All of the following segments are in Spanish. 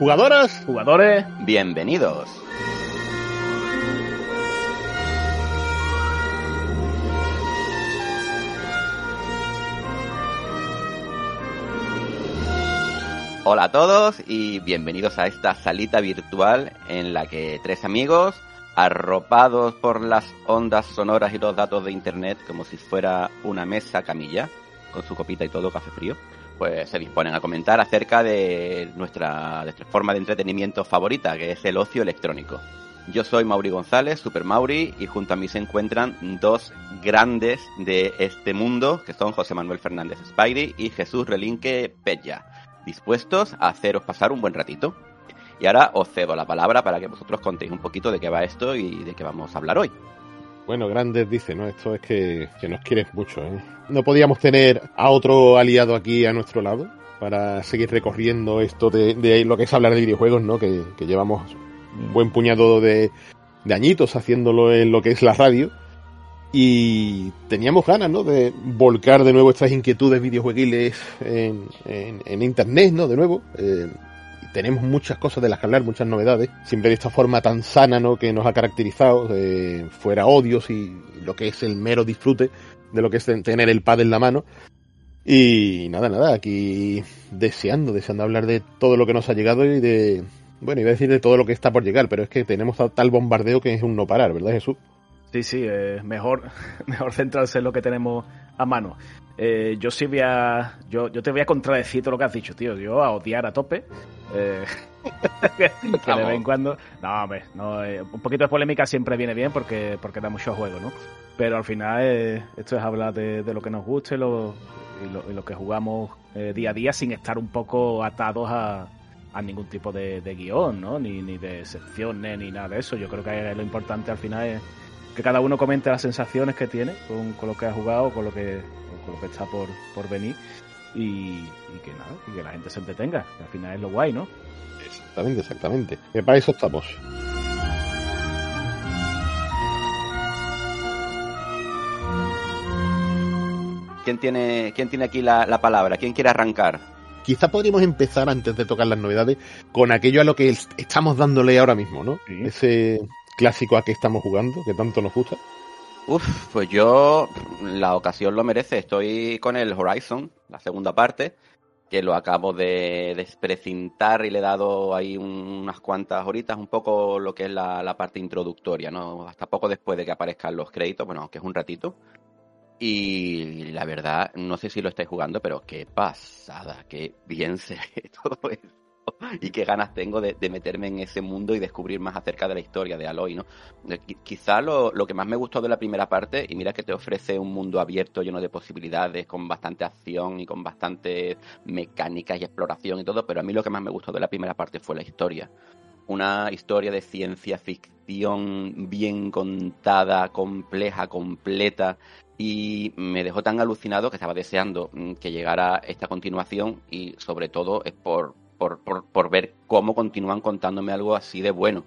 Jugadoras, Jugadores, Bienvenidos. Hola a todos y bienvenidos a esta salita virtual en la que tres amigos, arropados por las ondas sonoras y los datos de internet como si fuera una mesa camilla, con su copita y todo, café frío, pues se disponen a comentar acerca de nuestra, de nuestra forma de entretenimiento favorita, que es el ocio electrónico. Yo soy Mauri González, Super Mauri, y junto a mí se encuentran dos grandes de este mundo, que son José Manuel Fernández Spidey y Jesús Relinque Pella, dispuestos a haceros pasar un buen ratito. Y ahora os cedo la palabra para que vosotros contéis un poquito de qué va esto y de qué vamos a hablar hoy. Bueno, grandes dice, ¿no? Esto es que, que nos quieres mucho, ¿eh? No podíamos tener a otro aliado aquí a nuestro lado para seguir recorriendo esto de, de lo que es hablar de videojuegos, ¿no? Que, llevamos un buen puñado de, de añitos haciéndolo en lo que es la radio. Y teníamos ganas, ¿no? De volcar de nuevo estas inquietudes videojueguiles en, en, en internet, ¿no? De nuevo. Eh, tenemos muchas cosas de las que hablar, muchas novedades, siempre de esta forma tan sana ¿no? que nos ha caracterizado, eh, fuera odios y lo que es el mero disfrute de lo que es tener el pad en la mano. Y nada, nada, aquí deseando, deseando hablar de todo lo que nos ha llegado y de, bueno, iba a decir de todo lo que está por llegar, pero es que tenemos tal bombardeo que es un no parar, ¿verdad Jesús? Sí, sí, eh, mejor, mejor centrarse en lo que tenemos a mano. Eh, yo sí voy a. Yo, yo te voy a contradecir todo lo que has dicho, tío. Yo a odiar a tope. Eh, que de vez en cuando. No, hombre, no, eh, un poquito de polémica siempre viene bien porque, porque da mucho juego, ¿no? Pero al final eh, esto es hablar de, de lo que nos guste lo, y, lo, y lo que jugamos eh, día a día sin estar un poco atados a, a ningún tipo de, de guion, ¿no? Ni, ni de secciones ni nada de eso. Yo creo que lo importante al final es que cada uno comente las sensaciones que tiene con, con lo que ha jugado, con lo que, con lo que está por, por venir y, y que nada, y que la gente se entretenga, que al final es lo guay, ¿no? Exactamente, exactamente. Que para eso estamos. ¿Quién tiene, quién tiene aquí la, la palabra? ¿Quién quiere arrancar? Quizá podríamos empezar antes de tocar las novedades con aquello a lo que es- estamos dándole ahora mismo, ¿no? Sí. Ese clásico a que estamos jugando, que tanto nos gusta. Uf, pues yo la ocasión lo merece. Estoy con el Horizon, la segunda parte, que lo acabo de desprecintar y le he dado ahí un- unas cuantas horitas, un poco lo que es la, la parte introductoria, ¿no? Hasta poco después de que aparezcan los créditos, bueno, aunque es un ratito. Y la verdad, no sé si lo estáis jugando, pero qué pasada, qué bien se ve todo esto. Y qué ganas tengo de, meterme en ese mundo y descubrir más acerca de la historia de Aloy, ¿no? Eh, qui- Quizá lo, lo que más me gustó de la primera parte, y mira que te ofrece un mundo abierto lleno de posibilidades, con bastante acción y con bastante mecánicas y exploración y todo, pero a mí lo que más me gustó de la primera parte fue la historia. Una historia de ciencia ficción bien contada, compleja, completa, y me dejó tan alucinado que estaba deseando mm, que llegara esta continuación y sobre todo es por, por, por, por ver cómo continúan contándome algo así de bueno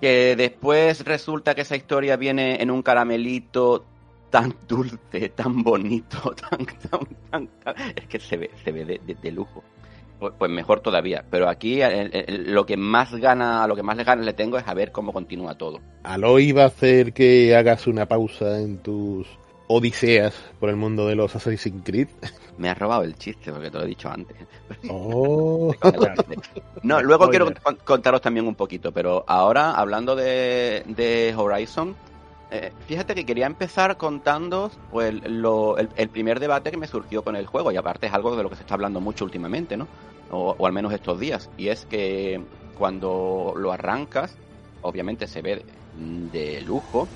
que después resulta que esa historia viene en un caramelito tan dulce, tan bonito, tan, tan, tan, es que se ve, se ve de, lujo. Pues, pues mejor todavía. Pero aquí el- el- lo que más gana, lo que más le ganas le tengo es a ver cómo continúa todo. Aloy va a hacer que hagas una pausa en tus odiseas por el mundo de los Assassin's Creed. Me has robado el chiste porque te lo he dicho antes. Oh, No, luego Spoiler. quiero con- contaros también un poquito, pero ahora, hablando de, de Horizon, eh, fíjate que quería empezar contando pues, lo- el, el primer debate que me surgió con el juego, y aparte es algo de lo que se está hablando mucho últimamente, ¿no? O, o al menos estos días, y es que cuando lo arrancas, obviamente se ve de lujo,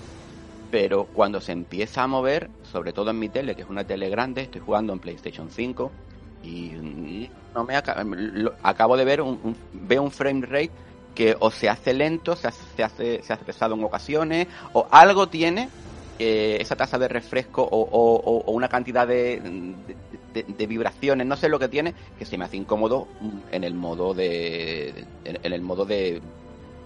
pero cuando se empieza a mover, sobre todo en mi tele, que es una tele grande, estoy jugando en PlayStation 5, Y no me acabo de ver un, veo un frame rate que o se hace lento, se hace, se hace, pesado en ocasiones, o algo tiene esa tasa de refresco o, una cantidad de, de, vibraciones, no sé lo que tiene, que se me hace incómodo en el modo de, en el modo de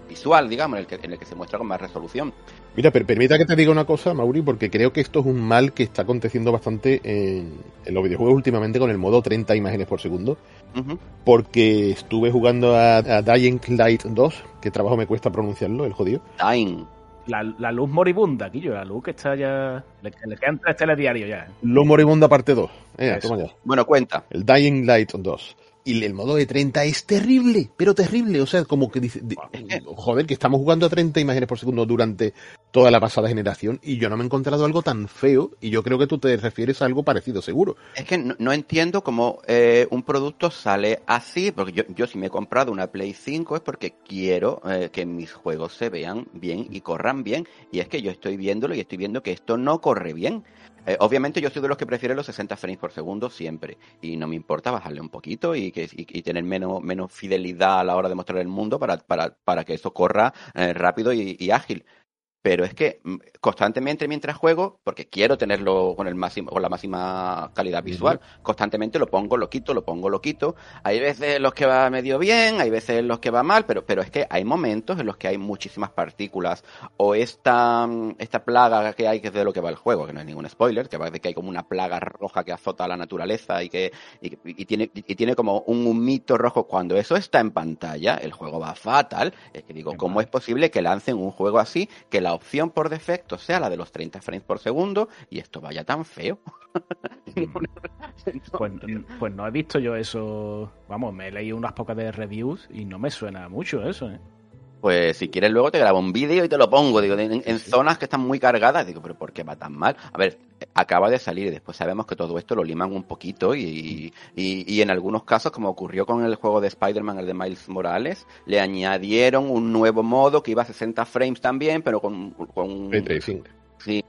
visual, digamos, en el, que, en el que se muestra con más resolución. Mira, pero permita que te diga una cosa, Mauri, porque creo que esto es un mal que está aconteciendo bastante en, los videojuegos últimamente con el modo 30 imágenes por segundo. Porque estuve jugando a, Dying Light 2, que trabajo me cuesta pronunciarlo, el jodido. Dying. La, luz moribunda, Quillo, la luz que está ya. Le, le quedan tres telediarios ya. Luz moribunda parte 2. Bueno, cuenta. El Dying Light 2. Y el modo de 30 es terrible, pero terrible. O sea, como que dice, joder, que estamos jugando a 30 imágenes por segundo durante toda la pasada generación y yo no me he encontrado algo tan feo y yo creo que tú te refieres a algo parecido, seguro. Es que no, entiendo cómo eh, un producto sale así, porque yo, yo si me he comprado una Play 5 es porque quiero eh, que mis juegos se vean bien y corran bien. Y es que yo estoy viéndolo y estoy viendo que esto no corre bien. Eh, obviamente yo soy de los que prefieren los 60 frames por segundo siempre y no me importa bajarle un poquito y, que, y, tener menos, menos fidelidad a la hora de mostrar el mundo para, para, para que eso corra eh, rápido y, ágil pero es que mm, constantemente mientras juego, porque quiero tenerlo con el máximo, con la máxima calidad visual, constantemente lo pongo, lo quito, lo pongo, lo quito. Hay veces en los que va medio bien, hay veces en los que va mal, pero, pero es que hay momentos en los que hay muchísimas partículas, o esta, mm, esta plaga que hay, que es de lo que va el juego, que no es ningún spoiler, que va de que hay como una plaga roja que azota a la naturaleza y que y, tiene, y tiene como un humito rojo. Cuando eso está en pantalla, el juego va fatal. Es que digo, ¿cómo es posible que lancen un juego así que la opción por defecto sea la de los 30 frames por segundo y esto vaya tan feo. pues, pues, no he visto yo eso. Vamos, me he leído unas pocas de reviews y no me suena mucho eso, ¿eh? Pues si quieres luego te grabo un vídeo y te lo pongo, digo, en, zonas que están muy cargadas, digo, pero ¿por qué va tan mal? A ver, acaba de salir y después sabemos que todo esto lo liman un poquito y, y, en algunos casos, como ocurrió con el juego de Spider-Man, el de Miles Morales, le añadieron un nuevo modo que iba a 60 frames también, pero con... con Sí,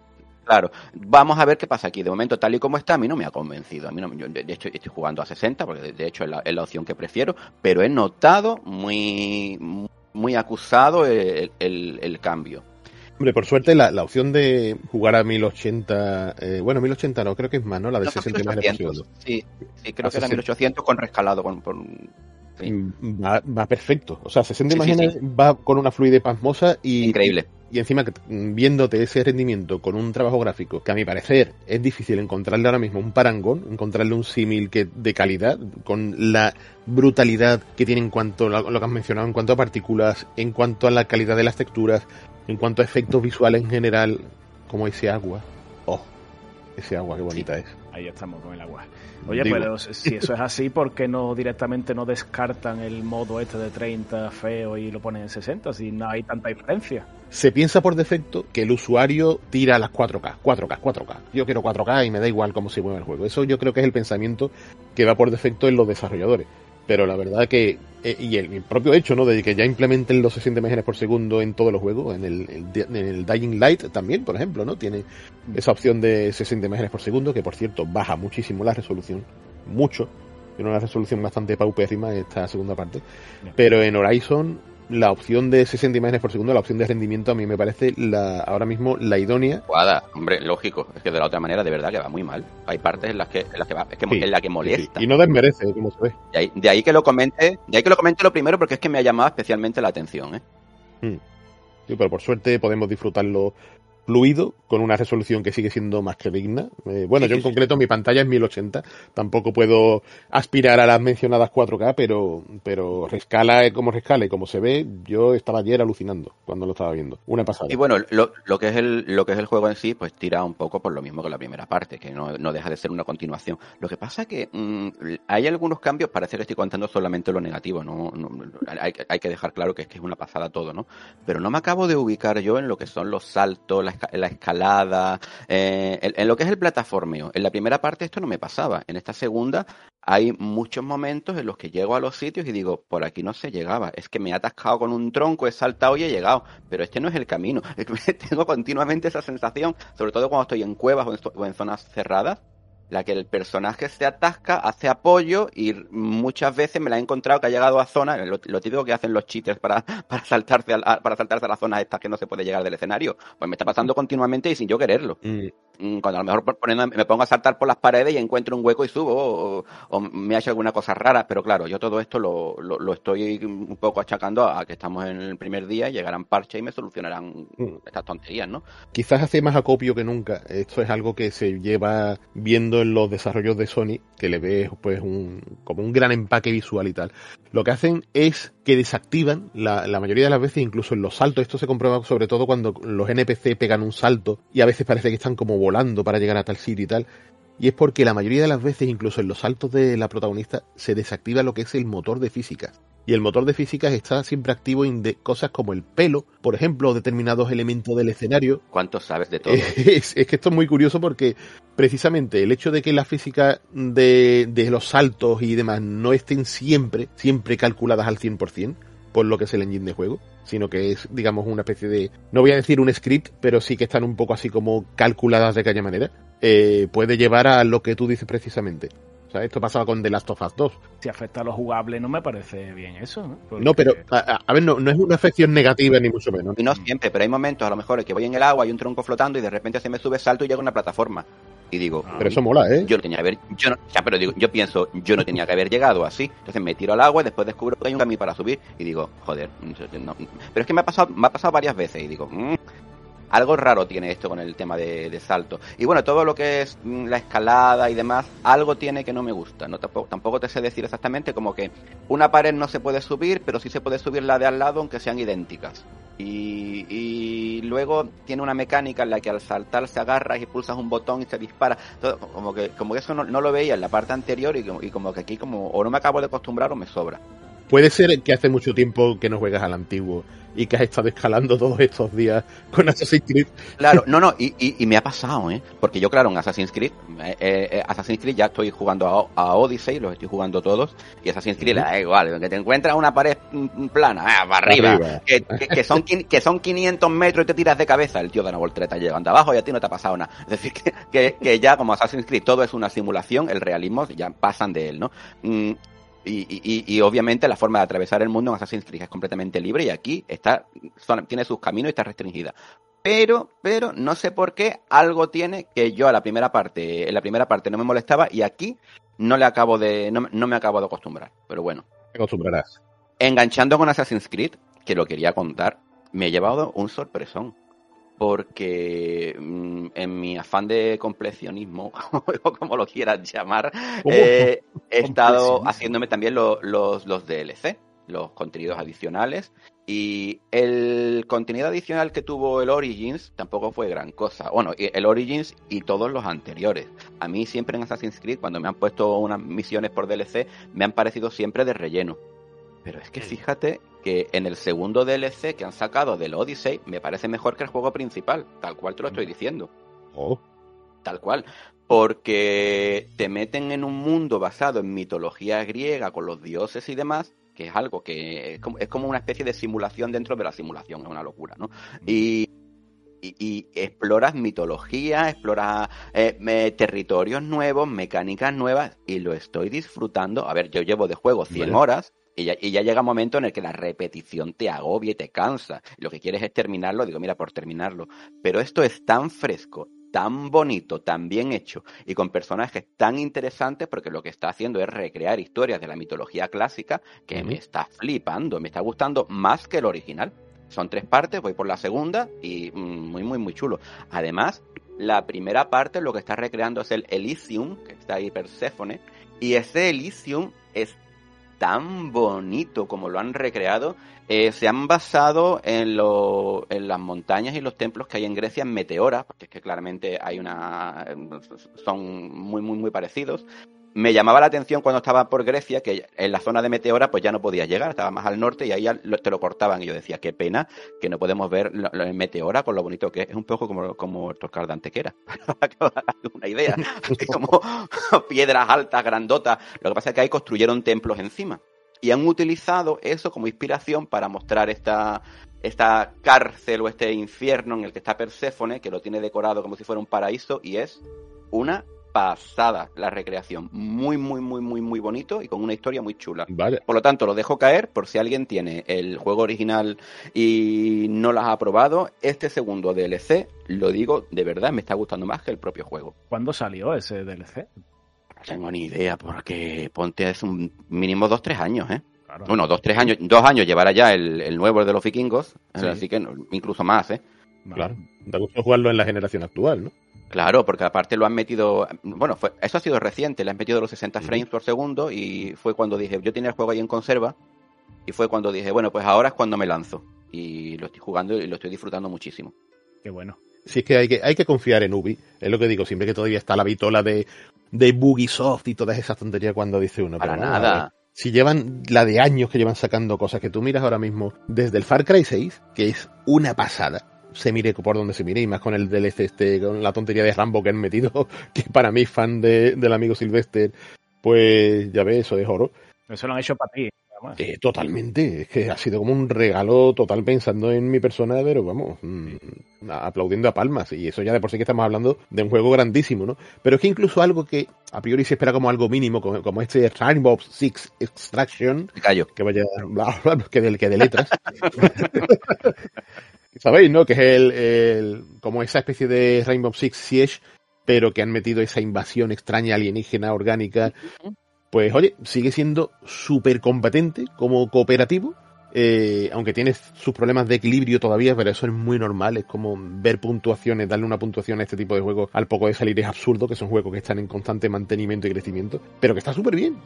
Claro, vamos a ver qué pasa aquí. De momento, tal y como está, a mí no me ha convencido. A mí no, yo, de hecho, estoy jugando a 60, porque de hecho es la, es la opción que prefiero, pero he notado muy, muy acusado el, el, cambio. Hombre, por suerte la, la, opción de jugar a 1080, eh, bueno, 1080 no, creo que es más, ¿no? La de 60 imágenes por Sí, sí, creo que era 1800 con rescalado. Con, mm, va, perfecto. O sea, 60 imágenes va con una fluidez pasmosa y... Increíble. Y, encima, viéndote ese rendimiento con un trabajo gráfico, que a mi parecer es difícil encontrarle ahora mismo un parangón, encontrarle un símil que de calidad, con la brutalidad que tiene en cuanto a lo que has mencionado, en cuanto a partículas, en cuanto a la calidad de las texturas, en cuanto a efectos visuales en general, como ese agua. Oh, ese agua, qué bonita es. Ahí estamos con el agua. Oye, pero si eso es así, ¿por qué no directamente no descartan el modo este de 30 feo y lo ponen en 60 si no hay tanta diferencia? Se piensa por defecto que el usuario tira a las 4K, 4K, 4K. Yo quiero 4K y me da igual cómo se mueve el juego. Eso yo creo que es el pensamiento que va por defecto en los desarrolladores pero la verdad que eh, y el, propio hecho no de que ya implementen los 60 imágenes por segundo en todos los juegos en el, en el Dying Light también por ejemplo no tiene esa opción de 60 imágenes por segundo que por cierto baja muchísimo la resolución mucho. Tiene una resolución bastante paupérrima esta segunda parte. Pero en Horizon la opción de 60 imágenes por segundo, la opción de rendimiento, a mí me parece la ahora mismo la idónea. Guada, hombre, lógico. Es que de la otra manera, de verdad, que va muy mal. Hay partes en las que, en las que va, es que en la que molesta. Y no desmerece, como se ve. De ahí, de ahí, que lo comente, de ahí que lo comente lo primero, porque es que me ha llamado especialmente la atención, ¿eh? Hmm. Sí, pero por suerte podemos disfrutarlo fluido, con una resolución que sigue siendo más que digna. Eh, bueno, yo en concreto mi pantalla es 1080, tampoco puedo aspirar a las mencionadas 4K, pero, pero rescala como rescala y como se ve, yo estaba ayer alucinando cuando lo estaba viendo. Una pasada. Y bueno, lo, lo, que es el, lo que es el juego en sí, pues tira un poco por lo mismo que la primera parte, que no, no deja de ser una continuación. Lo que pasa que mm, hay algunos cambios, parece que estoy contando solamente lo negativo, no, hay, hay, que dejar claro que es que es una pasada todo, ¿no? Pero no me acabo de ubicar yo en lo que son los saltos, las la escalada, eh, en, lo que es el plataformeo. En la primera parte esto no me pasaba. En esta segunda hay muchos momentos en los que llego a los sitios y digo, por aquí no se llegaba. Es que me he atascado con un tronco, he saltado y he llegado. Pero este no es el camino. Tengo continuamente esa sensación, sobre todo cuando estoy en cuevas o en, zonas cerradas, la que el personaje se atasca, hace apoyo y muchas veces me la he encontrado que ha llegado a zonas, lo, típico que hacen los cheaters para, para, saltarse a, para saltarse a las zonas estas que no se puede llegar del escenario. Pues me está pasando continuamente y sin yo quererlo. Mm. Mm, cuando a lo mejor me pongo a saltar por las paredes y encuentro un hueco y subo, o, me ha hecho alguna cosa rara, pero claro, yo todo esto lo, lo, estoy un poco achacando a, que estamos en el primer día, llegarán parches y me solucionarán mm. estas tonterías, ¿no? Quizás hace más acopio que nunca. Esto es algo que se lleva viendo en los desarrollos de Sony, que le ves pues un, como un gran empaque visual y tal. Lo que hacen es que desactivan la, la mayoría de las veces, incluso en los saltos, esto se comprueba sobre todo cuando los NPC pegan un salto y a veces parece que están como volando para llegar a tal sitio y tal. Y es porque la mayoría de las veces, incluso en los saltos de la protagonista, se desactiva lo que es el motor de físicas. Y el motor de físicas está siempre activo en de cosas como el pelo, por ejemplo, o determinados elementos del escenario. ¿Cuánto sabes de todo? Es, que esto es muy curioso porque precisamente el hecho de que las físicas de, de los saltos y demás no estén siempre, siempre calculadas al 100%, por lo que es el engine de juego, sino que es, digamos, una especie de, no voy a decir un script, pero sí que están un poco así como calculadas de aquella manera, eh, puede llevar a lo que tú dices precisamente. Sea, esto pasaba con The Last of Us 2. Si afecta a lo jugable, no me parece bien eso, ¿no? No, pero, a, ver, no, no, es una afección negativa ni mucho menos. Y no siempre, pero hay momentos, a lo mejor, en que voy en el agua, hay un tronco flotando y de repente se me sube salto y llega a una plataforma. Y digo, pero eso mola, ¿eh? Yo no tenía que haber, yo no, ya, pero digo, yo pienso, yo no tenía que haber llegado así. Entonces me tiro al agua y después descubro que hay un camino para subir y digo, joder, pero es que me ha pasado, me ha pasado varias veces y digo, mmm, algo raro tiene esto con el tema de, salto. Y bueno, todo lo que es mm, la escalada y demás, algo tiene que no me gusta. No tampoco, tampoco te sé decir exactamente como que una pared no se puede subir, pero sí se puede subir la de al lado aunque sean idénticas. Y, luego tiene una mecánica en la que al saltar se agarra y pulsas un botón y se dispara. como que como eso no, lo veía en la parte anterior y, y como que aquí como o no me acabo de acostumbrar o me sobra. Puede ser que hace mucho tiempo que no juegas al antiguo y que has estado escalando todos estos días con Assassin's Creed. Claro, no, no, y, y, me ha pasado, ¿eh? Porque yo, claro, en Assassin's Creed, eh, eh, Assassin's Creed ya estoy jugando a, Odyssey, los estoy jugando todos, y Assassin's Creed da igual, que te encuentras una pared plana, ah, para arriba, Que, son, que son 500 metros y te tiras de cabeza, el tío da una voltereta llegando abajo y a ti no te ha pasado nada. Es decir, que, que, ya como Assassin's Creed todo es una simulación, el realismo ya pasan de él, ¿no? Mm, y, y, obviamente la forma de atravesar el mundo en Assassin's Creed es completamente libre y aquí está, tiene sus caminos y está restringida. Pero, pero no sé por qué algo tiene que yo a la primera parte, en la primera parte no me molestaba y aquí no le acabo de, no, no me acabo de acostumbrar. Pero bueno. Te acostumbrarás. Enganchando con Assassin's Creed, que lo quería contar, me he llevado un sorpresón porque mm, en mi afán de completionismo, o como lo quieras llamar, eh, he estado haciéndome también los, los DLC, los contenidos adicionales. Y el contenido adicional que tuvo el Origins tampoco fue gran cosa. Bueno, el Origins y todos los anteriores. A mí siempre en Assassin's Creed, cuando me han puesto unas misiones por DLC, me han parecido siempre de relleno. Pero es que fíjate que en el segundo DLC que han sacado del Odyssey me parece mejor que el juego principal, tal cual te lo estoy diciendo. Oh. Tal cual. Porque te meten en un mundo basado en mitología griega con los dioses y demás, que es algo que es como, una especie de simulación dentro de la simulación, es una locura, ¿no? Y, y, exploras mitología, exploras eh, territorios nuevos, mecánicas nuevas, y lo estoy disfrutando. A ver, yo llevo de juego 100 horas y ya, llega un momento en el que la repetición te agobia y te cansa. Lo que quieres es terminarlo, digo, mira, por terminarlo. Pero esto es tan fresco, tan bonito, tan bien hecho y con personajes tan interesantes porque lo que está haciendo es recrear historias de la mitología clásica que me está flipando, me está gustando más que el original. Son tres partes, voy por la segunda y mm, muy, muy, muy chulo. Además, la primera parte lo que está recreando es el Elysium, que está ahí Perséfone, y ese Elysium es tan bonito como lo han recreado, eh, se han basado en, lo, en las montañas y los templos que hay en Grecia en Meteora, porque es que claramente hay una son muy muy muy parecidos. Me llamaba la atención cuando estaba por Grecia que en la zona de Meteora pues ya no podías llegar, estaba más al norte y ahí te lo cortaban. Y yo decía, qué pena que no podemos ver Meteora con lo bonito que es, es un poco como, como el Toscar de Antequera, una idea, como piedras altas, grandotas, lo que pasa es que ahí construyeron templos encima. Y han utilizado eso como inspiración para mostrar esta, esta cárcel o este infierno en el que está Perséfone, que lo tiene decorado como si fuera un paraíso, y es una pasada la recreación. Muy, muy, muy, muy, muy bonito y con una historia muy chula. Vale. Por lo tanto, lo dejo caer por si alguien tiene el juego original y no las ha probado. Este segundo DLC, lo digo de verdad, me está gustando más que el propio juego. ¿Cuándo salió ese DLC? No tengo ni idea, porque Ponte es un mínimo dos, tres años, ¿eh? Claro. Bueno, dos, tres años, dos años llevará ya el, el nuevo el de los vikingos, Sí. así que no, incluso más, ¿eh? Claro. Da gusto jugarlo en la generación actual, ¿no? Claro, porque aparte lo han metido, bueno, fue, eso ha sido reciente, le han metido los 60 Ujú. frames por segundo y fue cuando dije, yo tenía el juego ahí en conserva y fue cuando dije, bueno, pues ahora es cuando me lanzo y lo estoy jugando y lo estoy disfrutando muchísimo. Qué bueno. Si es que hay que, hay que confiar en Ubi, es lo que digo, siempre que todavía está la vitola de, de Bugisoft y todas esas tonterías cuando dice uno. Para pero nada. ver. Si llevan la de años que llevan sacando cosas que tú miras ahora mismo, desde el Far Cry 6, que es una pasada, se mire por donde se mire, y más con el DLC este, con la tontería de Rambo que han metido, que para mí, fan de, del amigo Sylvester, pues ya ves, eso es oro. Eso lo han hecho para ti. además. Eh, totalmente, es que ha sido como un regalo total pensando en mi persona, pero vamos, mm, aplaudiendo a palmas, y eso ya de por sí que estamos hablando de un juego grandísimo, ¿no? Pero es que incluso algo que a priori se espera como algo mínimo, como, como este Rainbow Six Extraction, que vaya, bla, bla, bla, que de, que de letras. ¿Sabéis, no? Que es el, el- como esa especie de Rainbow Six Siege, pero que han metido esa invasión extraña alienígena orgánica. Pues oye, sigue siendo súper competente como cooperativo. eh, aunque tiene sus problemas de equilibrio todavía, pero eso es muy normal. Es como ver puntuaciones, darle una puntuación a este tipo de juegos al poco de salir es absurdo, que son juegos que están en constante mantenimiento y crecimiento, pero que está súper bien.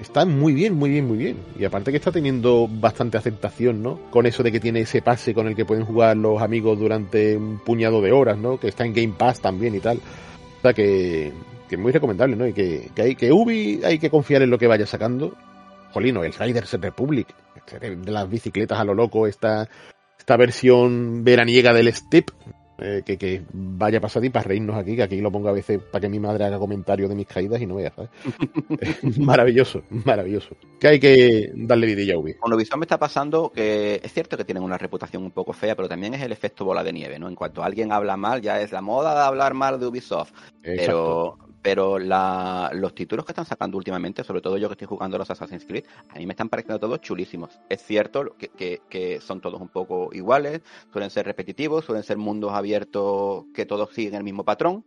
Está muy bien, muy bien, muy bien. Y aparte que está teniendo bastante aceptación, ¿no? Con eso de que tiene ese pase con el que pueden jugar los amigos durante un puñado de horas, ¿no? Que está en Game Pass también y tal. O sea que, que muy recomendable, ¿no? Y que, que, hay, que Ubi hay que confiar en lo que vaya sacando. Jolino, el Riders Republic, este de las bicicletas a lo loco, esta, esta versión veraniega del Step, eh, que, que vaya pasadí para reírnos aquí, que aquí lo pongo a veces para que mi madre haga comentarios de mis caídas y no veas, ¿sabes? maravilloso, maravilloso. Que hay que darle vidilla a Ubi. Con Ubisoft me está pasando que es cierto que tienen una reputación un poco fea, pero también es el efecto bola de nieve, ¿no? En cuanto alguien habla mal, ya es la moda de hablar mal de Ubisoft. Exacto. Pero, pero la, los títulos que están sacando últimamente, sobre todo yo que estoy jugando los Assassin's Creed, a mí me están pareciendo todos chulísimos. Es cierto que, que, que son todos un poco iguales, suelen ser repetitivos, suelen ser mundos abiertos que todos siguen el mismo patrón.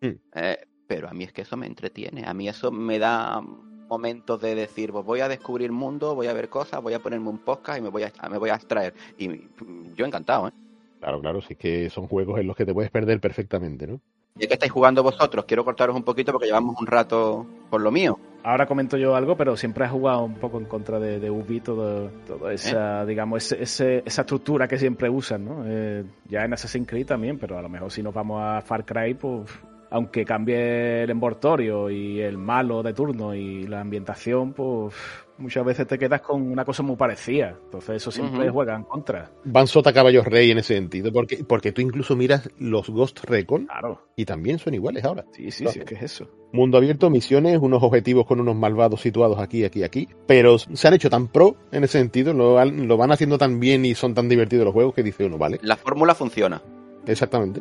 Mm. Eh, pero a mí es que eso me entretiene, a mí eso me da momentos de decir, pues voy a descubrir mundo, voy a ver cosas, voy a ponerme un podcast y me voy a, me voy a extraer. Y yo encantado, ¿eh? Claro, claro, sí que son juegos en los que te puedes perder perfectamente, ¿no? Ya que estáis jugando vosotros, quiero cortaros un poquito porque llevamos un rato con lo mío. Ahora comento yo algo, pero siempre he jugado un poco en contra de, de Ubi, todo, toda esa, digamos, ese, ese- esa estructura que siempre usan, ¿no? Eh, ya en Assassin's Creed también, pero a lo mejor si nos vamos a Far Cry, pues aunque cambie el envoltorio y el malo de turno y la ambientación, pues muchas veces te quedas con una cosa muy parecida. Entonces eso siempre Ujú. juega en contra. Van sota caballos rey en ese sentido, porque, porque tú incluso miras los Ghost Recon Claro, y también son iguales ahora. sí, sí, sí, es que es eso. Mundo abierto, misiones, unos objetivos con unos malvados situados aquí, aquí, aquí. Pero se han hecho tan pro en ese sentido, lo, han- lo van haciendo tan bien y son tan divertidos los juegos que dice uno, vale. La fórmula funciona. Exactamente.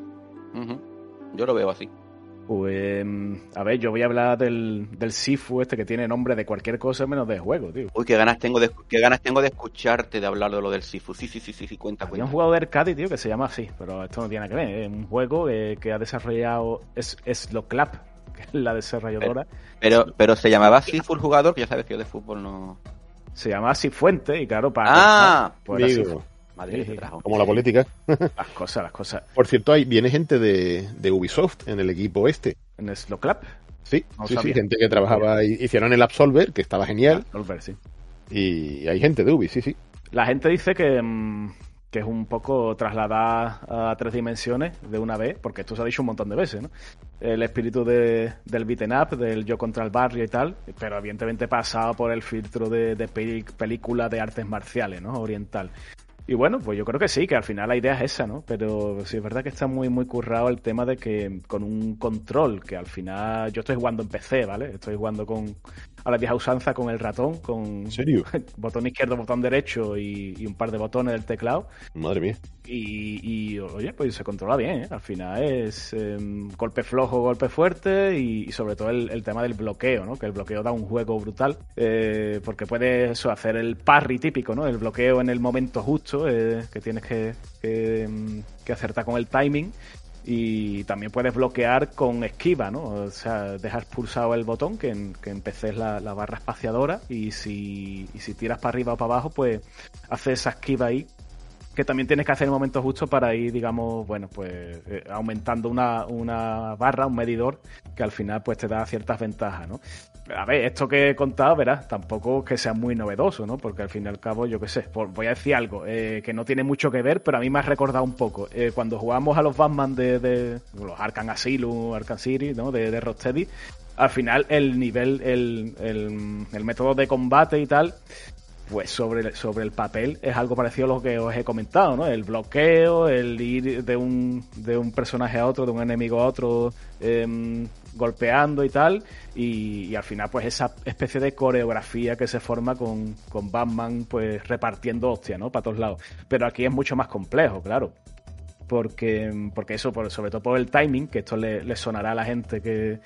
Yo lo veo así. Pues, a ver, yo voy a hablar del, del Sifu este que tiene nombre de cualquier cosa menos de juego, tío. Uy, qué ganas tengo de, qué ganas tengo de escucharte, de hablar de lo del Sifu. Sí, sí, sí, sí, sí cuenta, Había un cuenta. jugador de arcade, tío, que se llama así, pero esto no tiene nada que ver. Es un juego eh, que ha desarrollado es, es lo Clap, que es la desarrolladora. Pero, pero se llamaba Sifu el jugador, que ya sabes que yo de fútbol no... Se llama así Fuente y claro, para... Ah, pues era Digo, Sifu. Madre Sí, trajo. como la política. Las cosas, las cosas. Por cierto, hay, viene gente de, de Ubisoft en el equipo este. En Slow Clap. Sí, No sí, gente que trabajaba, hicieron el Absolver, que estaba genial, Volver, sí. y hay gente de Ubi, sí, sí. La gente dice que, mm, que es un poco trasladar a tres dimensiones de una vez, porque esto se ha dicho un montón de veces, ¿no? El espíritu de, del beaten up, del yo contra el barrio y tal, pero evidentemente pasado por el filtro de, de película de artes marciales, ¿no? Oriental. Y bueno, pues yo creo que sí, que al final la idea es esa, ¿no? Pero sí es verdad que está muy, muy currado el tema de que con un control, que al final yo estoy jugando en PC, ¿vale? Estoy jugando con a la vieja usanza con el ratón, con ¿En serio? botón izquierdo, botón derecho y, y un par de botones del teclado. Madre mía. Y, oye, pues se controla bien, ¿eh? Al final es eh, golpe flojo, golpe fuerte y, sobre todo el, tema del bloqueo, ¿no? Que el bloqueo da un juego brutal eh, porque puedes hacer el parry típico, ¿no? El bloqueo en el momento justo eh, que tienes que, que, que acertar con el timing y también puedes bloquear con esquiva, ¿no? O sea, dejas pulsado el botón, que que en PC es la, la barra espaciadora, y si, y si tiras para arriba o para abajo, pues haces esa esquiva ahí, que también tienes que hacer el momento justo para ir, digamos, bueno, pues eh, aumentando una, una barra, un medidor, que al final pues te da ciertas ventajas, ¿no? a ver, esto que he contado, verás, tampoco que sea muy novedoso, ¿no? Porque al fin y al cabo, yo qué sé, voy a decir algo eh, que no tiene mucho que ver, pero a mí me ha recordado un poco. Eh, cuando jugamos a los Batman de, de los Arkham Asylum, Arkham City, ¿no? De, de Rocksteady, al final el nivel, el, el, el método de combate y tal, pues sobre, sobre el papel es algo parecido a lo que os he comentado, ¿no? El bloqueo, el ir de un, de un personaje a otro, de un enemigo a otro, eh, golpeando y tal, y, al final pues esa especie de coreografía que se forma con, con Batman pues repartiendo hostia, ¿no? Para todos lados. Pero aquí es mucho más complejo, claro. Porque, porque eso, sobre todo por el timing, que esto le sonará a la gente que,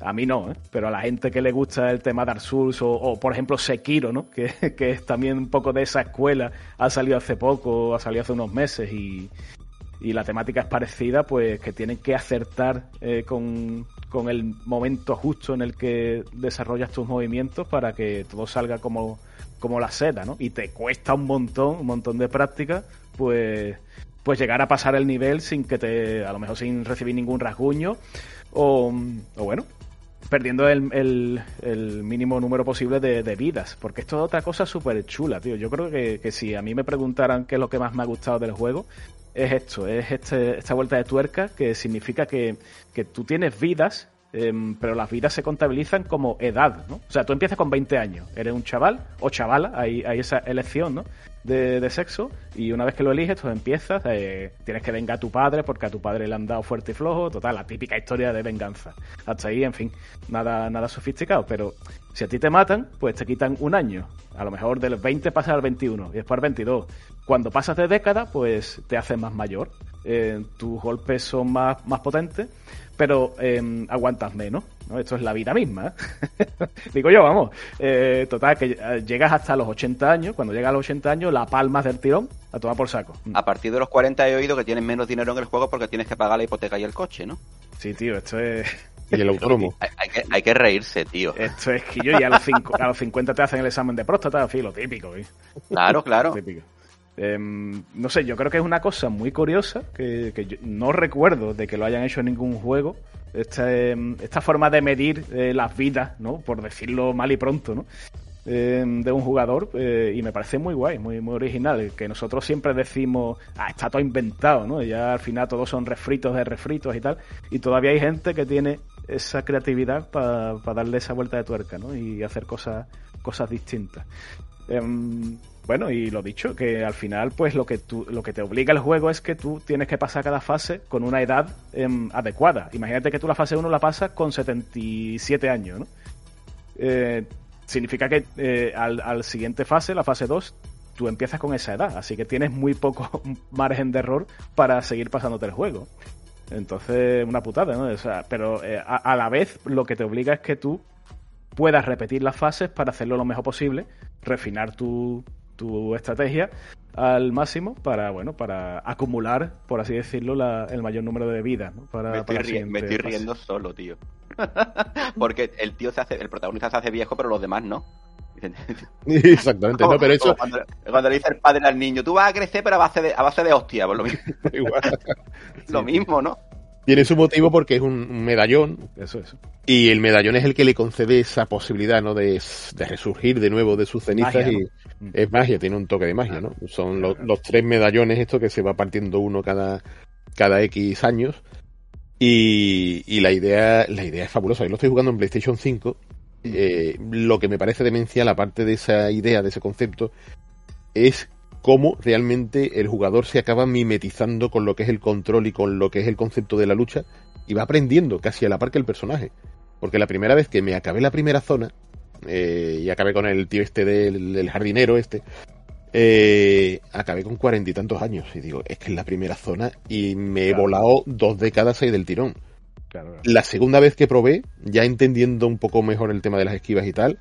a mí no, ¿eh? pero a la gente que le gusta el tema Dark Souls o, o por ejemplo Sekiro, ¿no? Que, que, es también un poco de esa escuela, ha salido hace poco, ha salido hace unos meses y, y la temática es parecida, pues que tienen que acertar eh, con, con, el momento justo en el que desarrollas tus movimientos para que todo salga como, como la seda, ¿no? Y te cuesta un montón, un montón de práctica, pues pues llegar a pasar el nivel sin que te, a lo mejor sin recibir ningún rasguño, o, o bueno, perdiendo el, el, mínimo número posible de, de, vidas. Porque esto es otra cosa súper chula, tío. Yo creo que, que, si a mí me preguntaran qué es lo que más me ha gustado del juego, es esto, es este, esta vuelta de tuerca que significa que, que tú tienes vidas, eh, pero las vidas se contabilizan como edad, ¿no? O sea, tú empiezas con 20 años, eres un chaval o chavala, hay, hay esa elección, ¿no? De, sexo y una vez que lo eliges, pues empiezas, eh, tienes que vengar a tu padre porque a tu padre le han dado fuerte y flojo, total, la típica historia de venganza. Hasta ahí, en fin, nada, nada sofisticado, pero si a ti te matan, pues te quitan un año. A lo mejor del 20 pasas al 21 y después al 22. Cuando pasas de década, pues te haces más mayor. Eh, tus golpes son más, más potentes, pero eh, aguantas menos. ¿no? Esto es la vida misma. ¿eh? Digo yo, vamos. Eh, total, que llegas hasta los 80 años. Cuando llegas a los 80 años, la palmas del tirón a tomar por saco. A partir de los 40 he oído que tienes menos dinero en el juego porque tienes que pagar la hipoteca y el coche, ¿no? Sí, tío, esto es... Y el autónomo. Hay, hay, que, hay, que, reírse, tío. Esto es que yo y a los, cinco, a los 50 te hacen el examen de próstata, fin, lo típico. ¿eh? Claro, claro. Típico. Eh, no sé, yo creo que es una cosa muy curiosa que, yo no recuerdo de que lo hayan hecho en ningún juego. Esta, eh, esta forma de medir eh, las vidas, ¿no? Por decirlo mal y pronto, ¿no? de un jugador y me parece muy guay, muy, muy original. Que nosotros siempre decimos, ah, está todo inventado, ¿no? Ya al final todos son refritos de refritos y tal. Y todavía hay gente que tiene esa creatividad para pa darle esa vuelta de tuerca, ¿no? Y hacer cosas, cosas distintas. Um, bueno, y lo dicho, que al final, pues lo que, tú, lo que te obliga el juego es que tú tienes que pasar cada fase con una edad eh, adecuada. Imagínate que tú la fase 1 la pasas con 77 años, ¿no? Eh, significa que eh, al, siguiente fase, la fase 2, tú empiezas con esa edad. Así que tienes muy poco margen de error para seguir pasándote el juego. Entonces, una putada, ¿no? O sea, pero eh, a la vez lo que te obliga es que tú puedas repetir las fases para hacerlo lo mejor posible, refinar tu, tu estrategia al máximo para bueno para acumular por así decirlo la, el mayor número de vidas ¿no? para, me, estoy para ri me estoy riendo solo tío porque el tío se hace el protagonista se hace viejo pero los demás no Exactamente, no, pero eso... Cuando, cuando, le dice el padre al niño, tú vas a crecer pero a base de, a base de hostia, pues lo mismo. lo mismo, ¿no? Tiene su motivo porque es un medallón. Eso, eso. Y el medallón es el que le concede esa posibilidad, ¿no? De, de resurgir de nuevo de sus cenizas magia, y ¿no? es magia, tiene un toque de magia, ¿no? Son los, los tres medallones estos que se va partiendo uno cada, cada X años. Y, y, la idea, la idea es fabulosa. Yo lo estoy jugando en PlayStation 5. Eh, lo que me parece demencial, aparte de esa idea, de ese concepto, es cómo realmente el jugador se acaba mimetizando con lo que es el control y con lo que es el concepto de la lucha y va aprendiendo casi a la par que el personaje. Porque la primera vez que me acabé la primera zona, eh, y acabé con el tío este del, jardinero este, eh, acabé con cuarenta y tantos años. Y digo, es que es la primera zona y me he volado dos décadas ahí del tirón. La segunda vez que probé, ya entendiendo un poco mejor el tema de las esquivas y tal,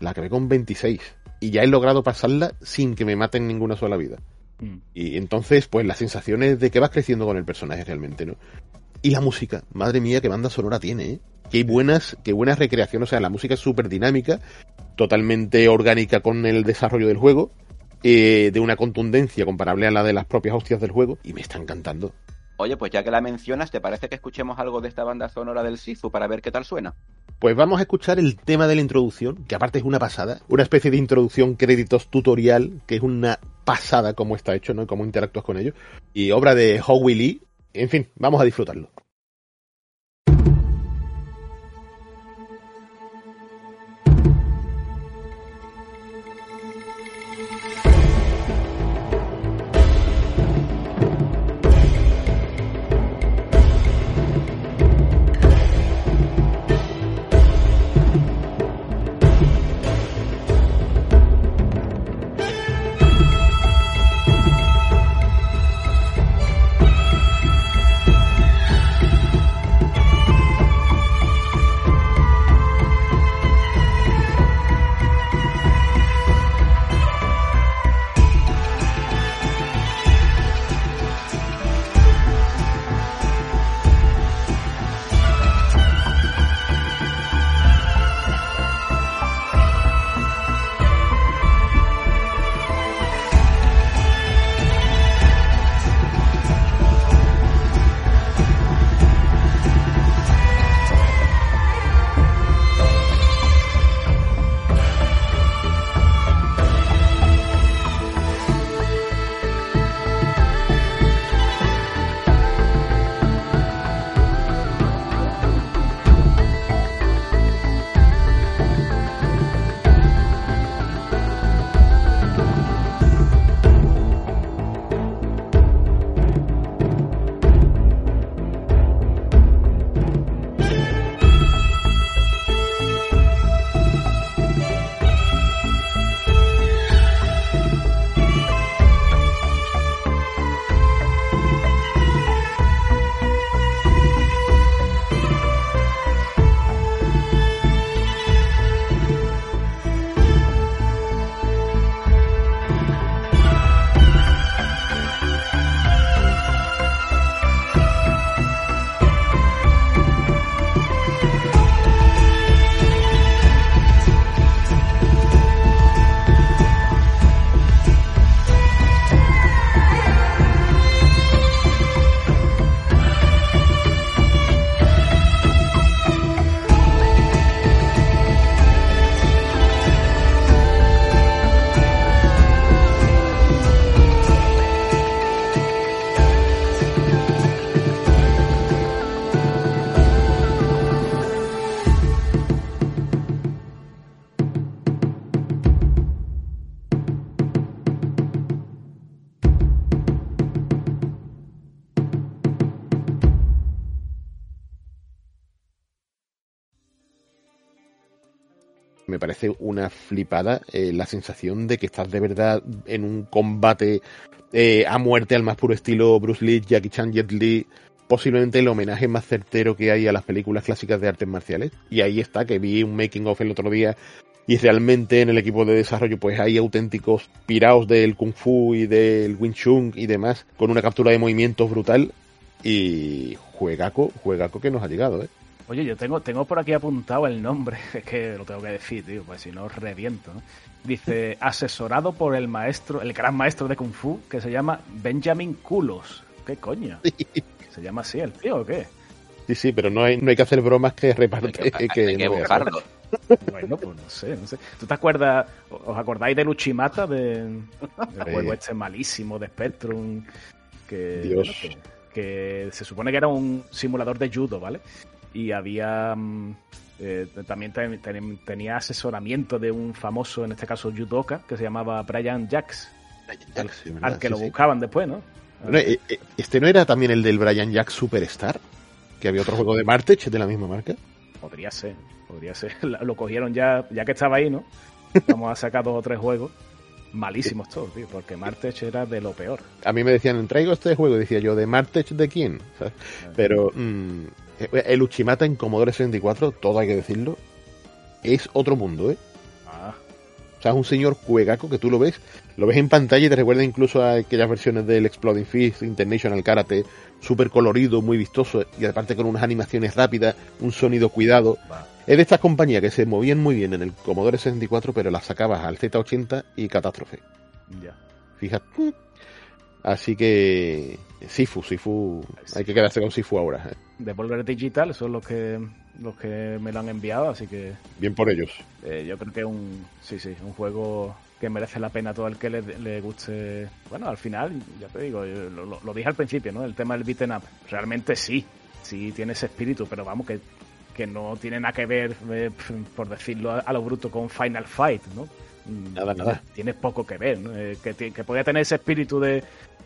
la acabé con 26 y ya he logrado pasarla sin que me maten ninguna sola vida. Mm. Y entonces, pues las sensaciones de que vas creciendo con el personaje realmente, ¿no? Y la música, madre mía, qué banda sonora tiene, ¿eh? Qué buenas, qué buenas recreaciones, o sea, la música es súper dinámica, totalmente orgánica con el desarrollo del juego, eh, de una contundencia comparable a la de las propias hostias del juego, y me está encantando. Oye, pues ya que la mencionas, ¿te parece que escuchemos algo de esta banda sonora del Sifu para ver qué tal suena? Pues vamos a escuchar el tema de la introducción, que aparte es una pasada, una especie de introducción créditos tutorial, que es una pasada como está hecho, ¿no? Cómo interactúas con ellos. Y obra de Howie Lee. En fin, vamos a disfrutarlo. Una flipada eh, la sensación de que estás de verdad en un combate eh, a muerte al más puro estilo Bruce Lee, Jackie Chan, Jet Li, posiblemente el homenaje más certero que hay a las películas clásicas de artes marciales. Y ahí está, que vi un making of el otro día y realmente en el equipo de desarrollo pues hay auténticos piraos del kung fu y del wing chun y demás con una captura de movimientos brutal y juegaco, juegaco que nos ha llegado, ¿eh? Oye, yo tengo, tengo por aquí apuntado el nombre, es que lo tengo que decir, tío, pues si no reviento. ¿no? Dice, asesorado por el maestro, el gran maestro de Kung Fu, que se llama Benjamin Kulos. ¿Qué coño? ¿Se llama así el tío o qué? Sí, sí, pero no hay, no hay que hacer bromas que reparte. Hay que, que, buscarlo. Bueno, pues no sé, no sé. ¿Tú te acuerdas, os acordáis del Uchimata, de, del juego este malísimo de Spectrum? Que, Dios. que, se supone que era un simulador de judo, ¿vale? Y había mm, eh, también tenía asesoramiento de un famoso, en este caso judoka, que se llamaba Brian Jacks. al, que lo buscaban después, ¿no? Eh, eh, ¿Este no era también el del Brian Jack Superstar? ¿Que había otro juego de Martech de la misma marca? Podría ser, podría ser. Lo cogieron ya, ya que estaba ahí, ¿no? Vamos a sacar dos o tres juegos. Malísimos todos, tío, porque Martech era de lo peor. A mí me decían, traigo este juego, y decía yo, ¿de Martech de quién? Pero mm, el Uchimata en Commodore 64, todo hay que decirlo, es otro mundo, ¿eh? Ah. O sea, es un señor cuegaco que tú lo ves, lo ves en pantalla y te recuerda incluso a aquellas versiones del Exploding Fist, International Karate, súper colorido, muy vistoso, y aparte con unas animaciones rápidas, un sonido cuidado. Es de estas compañías que se movían muy bien en el Commodore 64, pero las sacabas al Z80 y catástrofe. Ya. Fíjate. Así que Sifu, Sifu, hay que quedarse con Sifu ahora. ¿eh? De Volver Digital son los que los que me lo han enviado, así que bien por ellos. Eh, yo creo que es un sí, sí, un juego que merece la pena a todo el que le, guste. Bueno, al final, ya te digo, lo, dije al principio, ¿no? El tema del beaten up. Realmente sí, sí tiene ese espíritu, pero vamos, que que no tiene nada que ver, eh, por decirlo a, lo bruto, con Final Fight, ¿no? Nada, nada. Tiene poco que ver, ¿no? Eh, que, que puede tener ese espíritu de,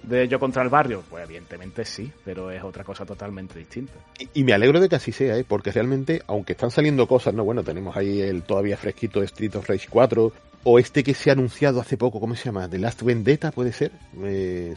de yo contra el barrio, pues evidentemente sí, pero es otra cosa totalmente distinta. Y, me alegro de que así sea, ¿eh? porque realmente, aunque están saliendo cosas, no, bueno, tenemos ahí el todavía fresquito Street of Rage 4, o este que se ha anunciado hace poco, ¿cómo se llama? The Last Vendetta, puede ser.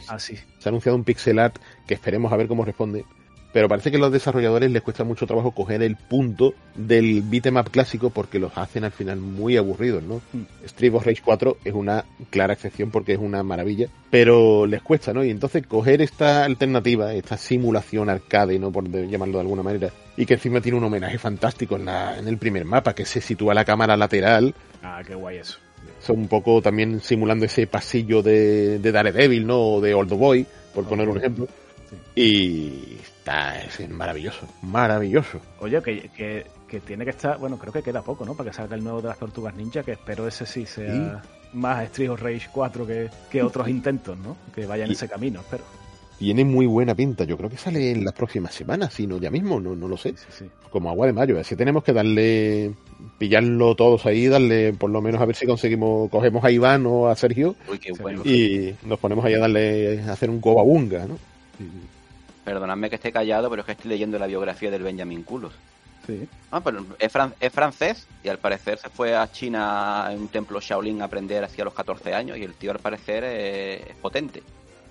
ah, sí. Se ha anunciado un pixel art que esperemos a ver cómo responde pero parece que a los desarrolladores les cuesta mucho trabajo coger el punto del beatmap clásico porque los hacen al final muy aburridos, ¿no? Mm. Street of Rage 4 es una clara excepción porque es una maravilla, pero les cuesta, ¿no? Y entonces coger esta alternativa, esta simulación arcade, ¿no? Por llamarlo de alguna manera, y que encima tiene un homenaje fantástico en, la, en el primer mapa, que se sitúa la cámara lateral. Ah, qué guay eso. Son un poco también simulando ese pasillo de, de Daredevil, ¿no? O de Old Boy, por poner un ejemplo. Y es maravilloso, maravilloso. Oye, que, que, tiene que estar, bueno, creo que queda poco, ¿no? Para que salga el nuevo de las Tortugas Ninja, que espero ese sí sea más Street of Rage 4 que, otros intentos, ¿no? Que vayan en ese camino, espero. Tiene muy buena pinta, yo creo que sale en las próximas semanas, si no ya mismo, no, no lo sé. Como agua de mayo, así tenemos que darle, pillarlo todos ahí, darle por lo menos a ver si conseguimos, cogemos a Iván o a Sergio y nos ponemos ahí a darle, a hacer un cobabunga, ¿no? Perdonadme que esté callado, pero es que estoy leyendo la biografía del Benjamin Culos. Sí. Ah, pero es, es, francés y al parecer se fue a China en un templo Shaolin a aprender hacia los 14 años y el tío al parecer es, potente.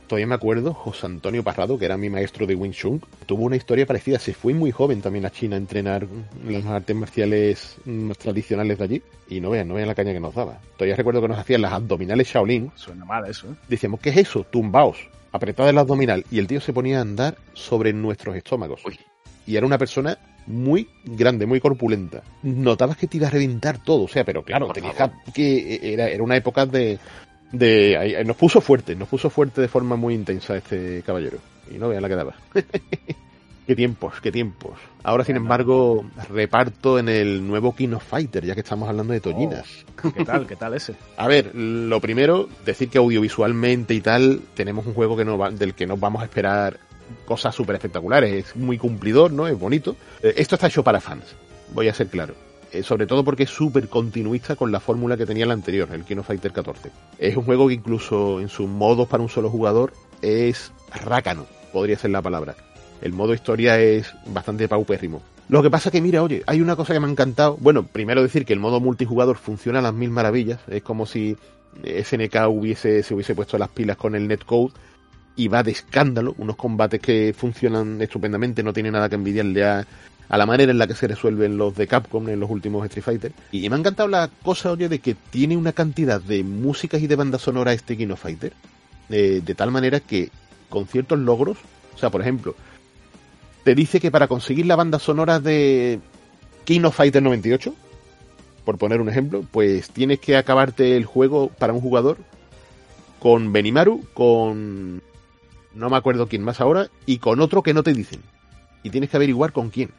Todavía me acuerdo, José Antonio Parrado, que era mi maestro de Wing Chun, tuvo una historia parecida. Se fue muy joven también a China a entrenar las artes marciales tradicionales de allí. Y no vean, no vean la caña que nos daba. Todavía recuerdo que nos hacían las abdominales Shaolin. Suena mal eso, ¿eh? Decíamos, ¿qué es eso? Tumbaos apretada el abdominal y el tío se ponía a andar sobre nuestros estómagos. Y era una persona muy grande, muy corpulenta. Notabas que te iba a reventar todo, o sea, pero claro, tenías que era, era una época de, de nos puso fuerte, nos puso fuerte de forma muy intensa este caballero. Y no vean la que daba. qué tiempos, qué tiempos. Ahora, sin embargo, reparto en el nuevo Kino Fighter, ya que estamos hablando de tollinas. Oh, ¿Qué tal? ¿Qué tal ese? a ver, lo primero, decir que audiovisualmente y tal, tenemos un juego que no del que nos vamos a esperar cosas súper espectaculares. Es muy cumplidor, ¿no? Es bonito. Eh, esto está hecho para fans, voy a ser claro. Eh, sobre todo porque es súper continuista con la fórmula que tenía el anterior, el Kino Fighter 14. Es un juego que incluso en sus modos para un solo jugador es rácano, podría ser la palabra el modo historia es bastante paupérrimo. Lo que pasa que, mira, oye, hay una cosa que me ha encantado. Bueno, primero decir que el modo multijugador funciona a las mil maravillas. Es como si SNK hubiese, se hubiese puesto las pilas con el netcode y va de escándalo. Unos combates que funcionan estupendamente, no tiene nada que envidiarle a, a la manera en la que se resuelven los de Capcom en los últimos Street Fighter. Y me ha encantado la cosa, oye, de que tiene una cantidad de músicas y de banda sonora este Kino Fighter. Eh, de tal manera que con ciertos logros, o sea, por ejemplo, te dice que para conseguir la banda sonora de King of Fighter 98, por poner un ejemplo, pues tienes que acabarte el juego para un jugador con Benimaru, con no me acuerdo quién más ahora, y con otro que no te dicen. Y tienes que averiguar con quién.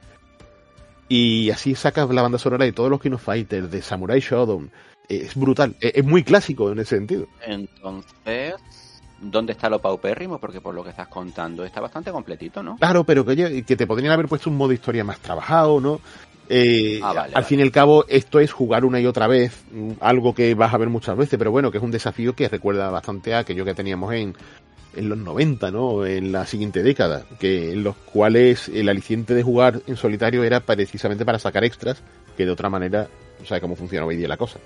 Y así sacas la banda sonora de todos los King of Fighters, de Samurai Shodown. Es brutal, es muy clásico en ese sentido. Entonces, ¿dónde está lo paupérrimo? Porque por lo que estás contando está bastante completito, ¿no? Claro, pero que, que te podrían haber puesto un modo historia más trabajado, ¿no? Eh, Ah, vale, al vale. fin y al cabo, esto es jugar una y otra vez, mm, algo que vas a ver muchas veces, pero bueno, que es un desafío que recuerda bastante a aquello que teníamos en, en los 90, ¿no? En la siguiente década, que en los cuales el aliciente de jugar en solitario era precisamente para sacar extras, que de otra manera, no sabe cómo funciona hoy día la cosa,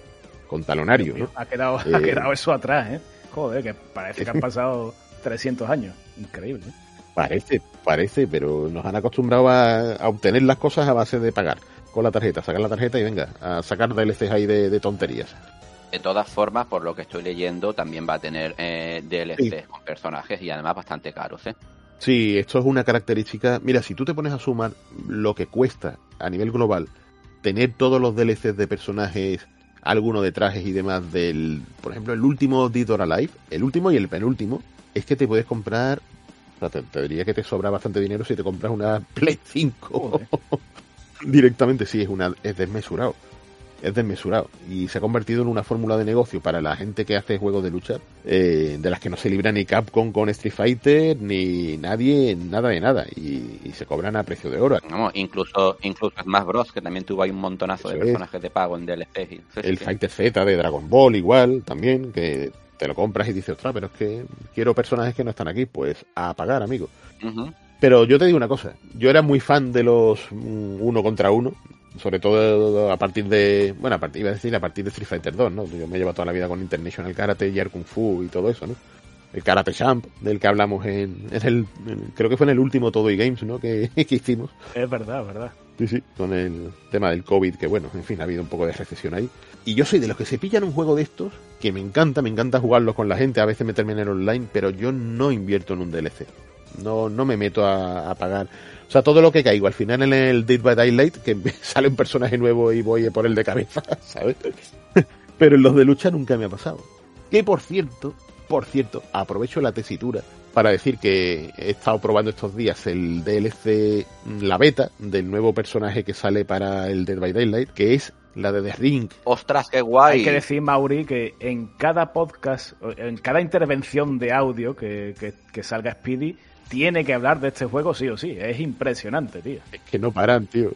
con talonario, ¿no? Ha quedado, ha Eh. quedado eso atrás, ¿eh? Joder, que parece que han pasado 300 años. Increíble. ¿eh? Parece, parece, pero nos han acostumbrado a, a obtener las cosas a base de pagar con la tarjeta, sacar la tarjeta y venga, a sacar DLCs ahí de, de tonterías. De todas formas, por lo que estoy leyendo, también va a tener eh, DLCs Sí. con personajes y además bastante caros, ¿eh? Sí, esto es una característica. Mira, si tú te pones a sumar lo que cuesta a nivel global tener todos los DLCs de personajes, alguno de trajes y demás del, por ejemplo, el último Dead or Alive, el último y el penúltimo, es que te puedes comprar, o sea, te, te diría que te sobra bastante dinero si te compras una Play 5 Joder. directamente, sí, es una es desmesurado. Es desmesurado y se ha convertido en una fórmula de negocio para la gente que hace juegos de lucha, eh, de las que no se libra ni Capcom con Street Fighter, ni nadie, nada de nada, y, y se cobran a precio de oro. Vamos, incluso, incluso Smash Bros, que también tuvo ahí un montonazo de es. personajes de pago en DLCs. y- sí, El sí. Fighter Z de Dragon Ball igual, también, que te lo compras y dices, ostras, pero es que quiero personajes que no están aquí, pues a pagar, amigo. Pero yo te digo una cosa, yo era muy fan de los mm, uno contra uno, sobre todo a partir de, bueno, a partir, iba a decir a partir de Street Fighter 2, ¿no? Yo me he llevado toda la vida con International Karate y Kung Fu y todo eso, ¿no? El Karate Champ, del que hablamos en, en el, en- creo que fue en el último Todo y Games, ¿no? Que, que hicimos. Es verdad, es verdad. Sí, sí, con el tema del COVID, que bueno, en fin, ha habido un poco de recesión ahí. Y yo soy de los que se pillan un juego de estos, que me encanta, me encanta jugarlo con la gente, a veces meterme en el online, pero yo no invierto en un DLC. No, no me meto a, a pagar. O sea, todo lo que caigo al final en el Dead by Daylight, que me sale un personaje nuevo y voy por el de cabeza, ¿sabes? pero en los de lucha nunca me ha pasado. Que por cierto, por cierto, aprovecho la tesitura para decir que he estado probando estos días el DLC, la beta del nuevo personaje que sale para el Dead by Daylight, que es la de The Ring. ¡Ostras, qué guay! Hay que decir, Mauri, que en cada podcast, en cada intervención de audio que, que, que salga Speedy, tiene que hablar de este juego sí o sí. Es impresionante, tío. Es que no paran, tío.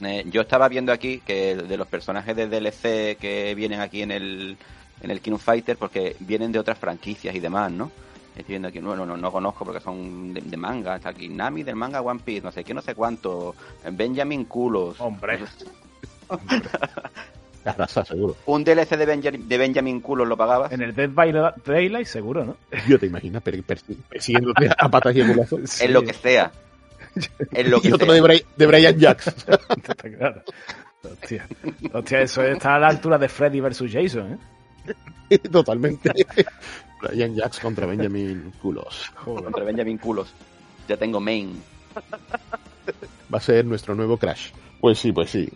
Eh, yo estaba viendo aquí que de los personajes de DLC que vienen aquí en el, en el King Fighter, porque vienen de otras franquicias y demás, ¿no? Estoy viendo aquí, no, no, no, no conozco porque son de, de manga. Está aquí Nami del manga One Piece, no sé qué, no sé cuánto. Benjamin Culos. Hombre. Arrasa, seguro. Un DLC de, Benja- de Benjamin Culos lo pagabas. En el Dead by Daylight, seguro, ¿no? Yo te imaginas per- persi- persiguiéndote a patas y a. En lo que sea. En lo que Y otro sea. de, Bri- de Brian Jacks. Está claro. Hostia. Hostia, eso está a la altura de Freddy versus Jason, ¿eh? Totalmente. Brian Jacks contra Benjamin. Joder. Contra Benjamin Culos. Ya tengo main. Va a ser nuestro nuevo Crash. Pues sí, pues sí.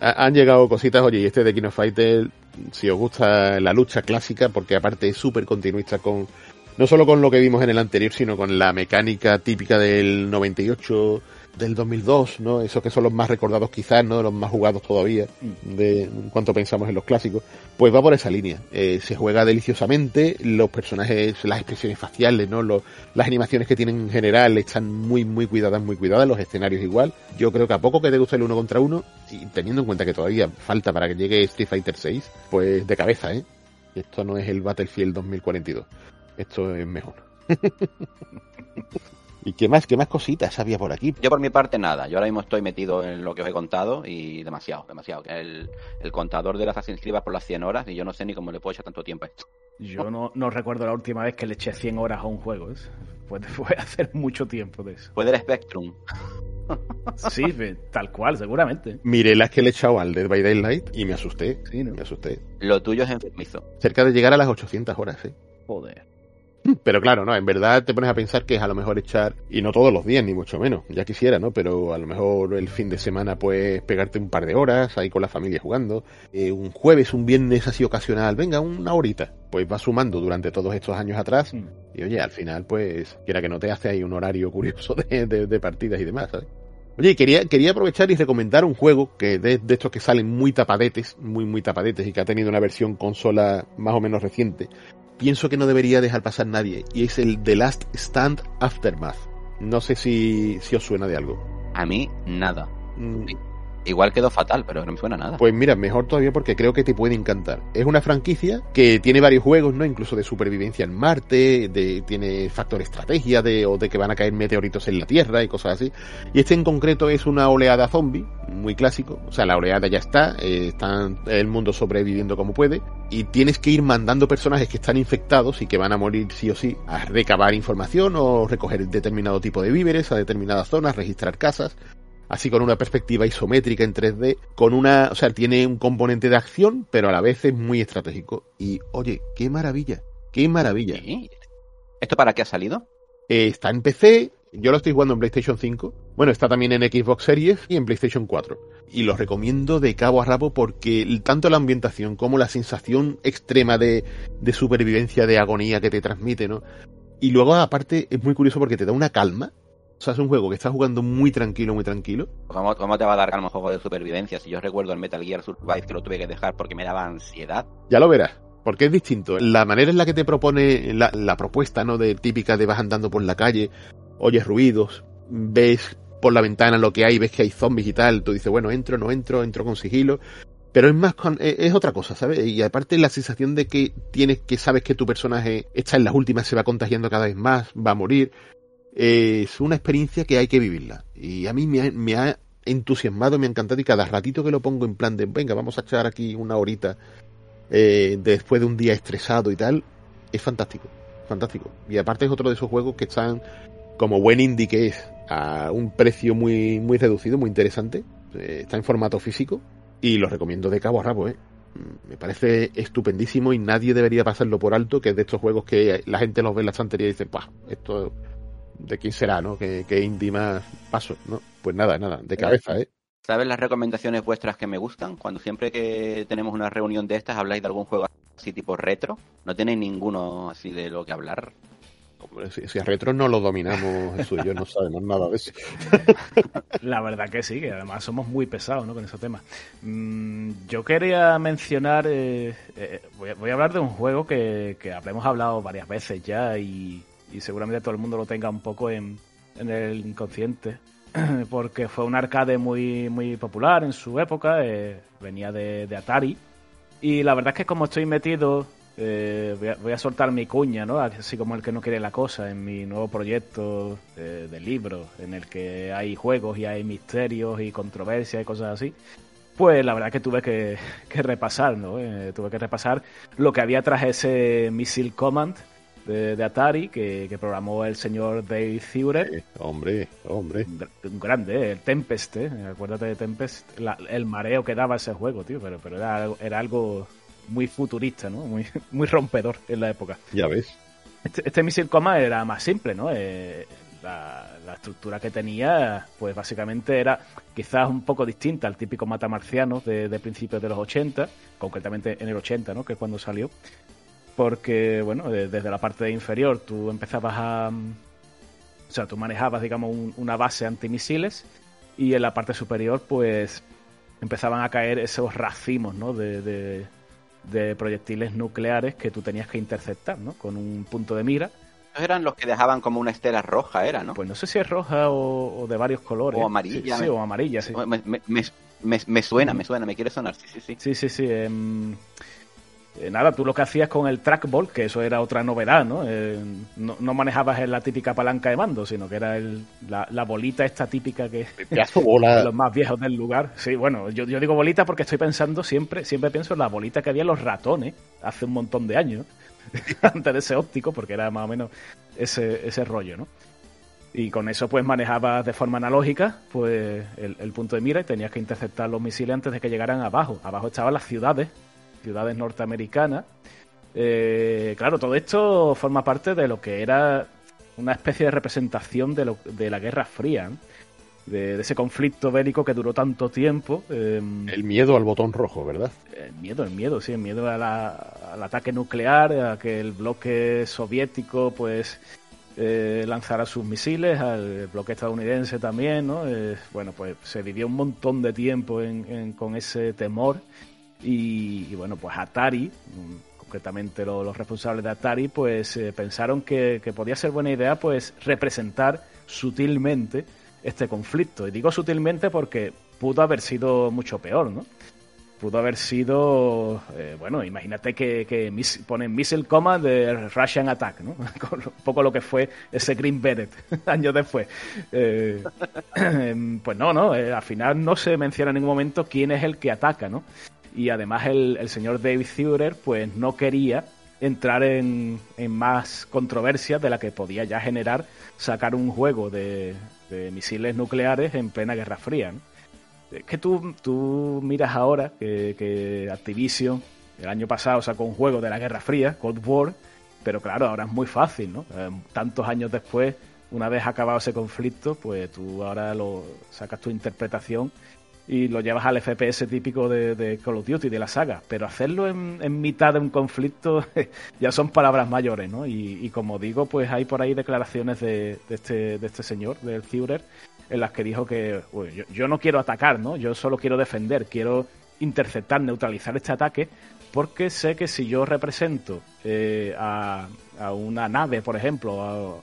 Ha- han llegado cositas, oye, y este de King of Fighter, si os gusta la lucha clásica, porque aparte es súper continuista con, no solo con lo que vimos en el anterior, sino con la mecánica típica del 98, del 2002, ¿no? Esos que son los más recordados quizás, ¿no? Los más jugados todavía, de en cuanto pensamos en los clásicos, pues va por esa línea. Eh, se juega deliciosamente, los personajes, las expresiones faciales, ¿no? Los- las animaciones que tienen en general están muy, muy cuidadas, muy cuidadas, los escenarios igual. Yo creo que a poco que te guste el uno contra uno, y teniendo en cuenta que todavía falta para que llegue Street Fighter 6, pues de cabeza, ¿eh? Esto no es el Battlefield 2042. Esto es mejor. ¿Y qué más, qué más cositas había por aquí? Yo por mi parte nada, yo ahora mismo estoy metido en lo que os he contado y demasiado, demasiado. El, el contador del Assassin's Creed va por las 100 horas y yo no sé ni cómo le puedo echar tanto tiempo a esto. Yo no, no recuerdo la última vez que le eché 100 horas a un juego. ¿eh? Puede, puede hacer mucho tiempo de eso. Puede el Spectrum. Sí, tal cual, seguramente. Miré las que le he echado al Dead by Daylight y me asusté. Sí, ¿no? Me asusté. Lo tuyo es enfermizo. Cerca de llegar a las 800 horas, ¿eh? Joder. Pero claro, no, en verdad te pones a pensar que es a lo mejor echar, y no todos los días, ni mucho menos, ya quisiera, ¿no? Pero a lo mejor el fin de semana puedes pegarte un par de horas ahí con la familia jugando. Eh, un jueves, un viernes así ocasional, venga, una horita. Pues va sumando durante todos estos años atrás. Mm. Y oye, al final, pues, quiera que no te hace ahí un horario curioso de, de- de partidas y demás, ¿sabes? Oye, quería, quería aprovechar y recomendar un juego que de, de estos que salen muy tapadetes, muy, muy tapadetes y que ha tenido una versión consola más o menos reciente, pienso que no debería dejar pasar nadie, y es el The Last Stand Aftermath. No sé si, si os suena de algo. A mí, nada. Mm, Igual quedó fatal, pero no me suena nada. Pues mira, mejor todavía porque creo que te puede encantar. Es una franquicia que tiene varios juegos, ¿no? Incluso de supervivencia en Marte, de, tiene factor estrategia, de, o de que van a caer meteoritos en la Tierra y cosas así. Y este en concreto es una oleada zombie, muy clásico. O sea, la oleada ya está, eh, está el mundo sobreviviendo como puede. Y tienes que ir mandando personajes que están infectados y que van a morir sí o sí a recabar información o recoger determinado tipo de víveres a determinadas zonas, registrar casas así con una perspectiva isométrica en 3D, con una, o sea, tiene un componente de acción, pero a la vez es muy estratégico. Y oye, qué maravilla, qué maravilla. Sí. ¿Esto para qué ha salido? Eh, está en PC, yo lo estoy jugando en PlayStation 5, bueno, está también en Xbox Series y en PlayStation 4. Y lo recomiendo de cabo a rabo porque tanto la ambientación como la sensación extrema de, de supervivencia, de agonía que te transmite, ¿no? Y luego, aparte, es muy curioso porque te da una calma o sea, es un juego que estás jugando muy tranquilo, muy tranquilo. ¿Cómo, cómo te va a dar calma un juego de supervivencia? Si yo recuerdo el Metal Gear Survive que lo tuve que dejar porque me daba ansiedad. Ya lo verás, porque es distinto. La manera en la que te propone la, la propuesta, ¿no? De típica de vas andando por la calle, oyes ruidos, ves por la ventana lo que hay, ves que hay zombies y tal, tú dices, bueno, entro, no entro, entro con sigilo. Pero es más con, es otra cosa, ¿sabes? Y aparte la sensación de que tienes que sabes que tu personaje está en las últimas, se va contagiando cada vez más, va a morir es una experiencia que hay que vivirla. Y a mí me ha, entusiasmado, me ha encantado y cada ratito que lo pongo en plan de, venga, vamos a echar aquí una horita eh, después de un día estresado y tal, es fantástico, fantástico. Y aparte es otro de esos juegos que están como buen indie que es a un precio muy, muy reducido, muy interesante. Eh, está en formato físico y lo recomiendo de cabo a rabo, ¿eh? Me parece estupendísimo y nadie debería pasarlo por alto, que es de estos juegos que la gente los ve en la estantería y dice, ¡pah! Esto de quién será, ¿no? ¿Qué, qué indie más paso, ¿no? Pues nada, nada, de cabeza, ¿eh? ¿Sabes las recomendaciones vuestras que me gustan? Cuando siempre que tenemos una reunión de estas habláis de algún juego así tipo retro, no tenéis ninguno así de lo que hablar. Hombre, si, si a retro no lo dominamos, eso y yo no sabemos nada de eso. La verdad que sí, que además somos muy pesados ¿no? con ese tema. Mm, yo quería mencionar, eh, eh, voy, a, voy, a, hablar de un juego que, que hemos hablado varias veces ya y, y seguramente todo el mundo lo tenga un poco en, en el inconsciente porque fue un arcade muy muy popular en su época eh, venía de, de, Atari y la verdad es que como estoy metido eh, voy, a, soltar mi cuña no así como el que no quiere la cosa en mi nuevo proyecto de, de libro en el que hay juegos y hay misterios y controversias y cosas así pues la verdad que tuve que, que repasar, ¿no? Eh, tuve que repasar lo que había tras ese Missile Command, de, de Atari que, que, programó el señor Dave Ziuret. Sí, hombre, hombre. Un grande, el Tempest, ¿eh? Acuérdate de Tempest, la, el mareo que daba ese juego, tío, pero, pero era, era algo muy futurista, ¿no? Muy, muy rompedor en la época. Ya ves. Este, este Missile Coma era más simple, ¿no? Eh, la, la, estructura que tenía, pues básicamente era quizás un poco distinta al típico matamarciano de, de principios de los 80, concretamente en el 80, ¿no? Que es cuando salió porque, bueno, desde la parte inferior tú empezabas a... O sea, tú manejabas, digamos, un, una base antimisiles y en la parte superior, pues, empezaban a caer esos racimos, ¿no? De, de, de proyectiles nucleares que tú tenías que interceptar, ¿no? Con un punto de mira. Esos eran los que dejaban como una estela roja, ¿era, no? Pues no sé si es roja o, o de varios colores. O amarilla. Sí, sí o amarilla, sí. Me, me, me, me, suena, me suena, me quiere sonar, sí, sí, sí. Sí, sí, sí. Eh, eh, nada, tú lo que hacías con el trackball, que eso era otra novedad, ¿no? Eh, no, no, manejabas la típica palanca de mando, sino que era el, la, la, bolita esta típica que bola. los más viejos del lugar. Sí, bueno, yo, yo, digo bolita porque estoy pensando siempre, siempre pienso en la bolita que había en los ratones hace un montón de años, antes de ese óptico, porque era más o menos ese, ese rollo, ¿no? Y con eso pues manejabas de forma analógica pues el, el punto de mira y tenías que interceptar los misiles antes de que llegaran abajo. Abajo estaban las ciudades ciudades norteamericanas. Eh, claro, todo esto forma parte de lo que era una especie de representación de, lo, de la Guerra Fría, de, de, ese conflicto bélico que duró tanto tiempo. Eh, el miedo al botón rojo, ¿verdad? El miedo, el miedo, sí, el miedo a la, al ataque nuclear, a que el bloque soviético, pues, eh, lanzara sus misiles, al bloque estadounidense también, ¿no? Eh, bueno, pues se vivió un montón de tiempo en, en, con ese temor y, bueno, pues Atari, concretamente los, responsables de Atari, pues eh, pensaron que, podía ser buena idea pues representar sutilmente este conflicto. Y digo sutilmente porque pudo haber sido mucho peor, ¿no? pudo haber sido, eh, bueno, imagínate que, que ponen Missile Command de Russian Attack, ¿no? un poco lo que fue ese Green Beret años después. Eh, pues no, no, al final no se menciona en ningún momento quién es el que ataca, ¿no? Y además el, el señor David Thurer, pues no quería entrar en, en, más controversia de la que podía ya generar sacar un juego de, de misiles nucleares en plena Guerra Fría, ¿no? Es que tú, tú miras ahora que, Activision el año pasado sacó un juego de la Guerra Fría, Cold War, pero claro, ahora es muy fácil, ¿no? Eh, tantos años después, una vez acabado ese conflicto, pues tú ahora lo sacas tu interpretación y lo llevas al FPS típico de, Call of Duty, de la saga. Pero hacerlo en, mitad de un conflicto ya son palabras mayores, ¿no? Y, como digo, pues hay por ahí declaraciones de, este, de este señor, del Führer, en las que dijo que yo, no quiero atacar, ¿no? Yo solo quiero defender, quiero interceptar, neutralizar este ataque, porque sé que si yo represento eh, a, una nave, por ejemplo,